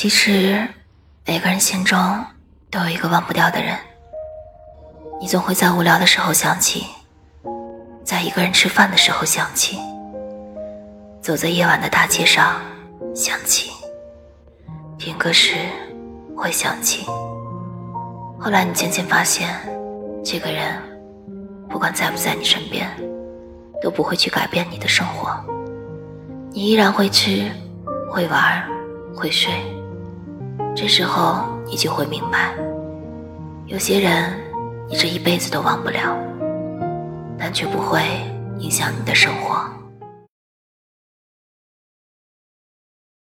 其实，每个人心中都有一个忘不掉的人。你总会在无聊的时候想起，在一个人吃饭的时候想起，走在夜晚的大街上想起，听歌时会想起。后来你渐渐发现，这个人不管在不在你身边，都不会去改变你的生活。你依然会吃，会玩，会睡。这时候你就会明白，有些人你这一辈子都忘不了，但却不会影响你的生活。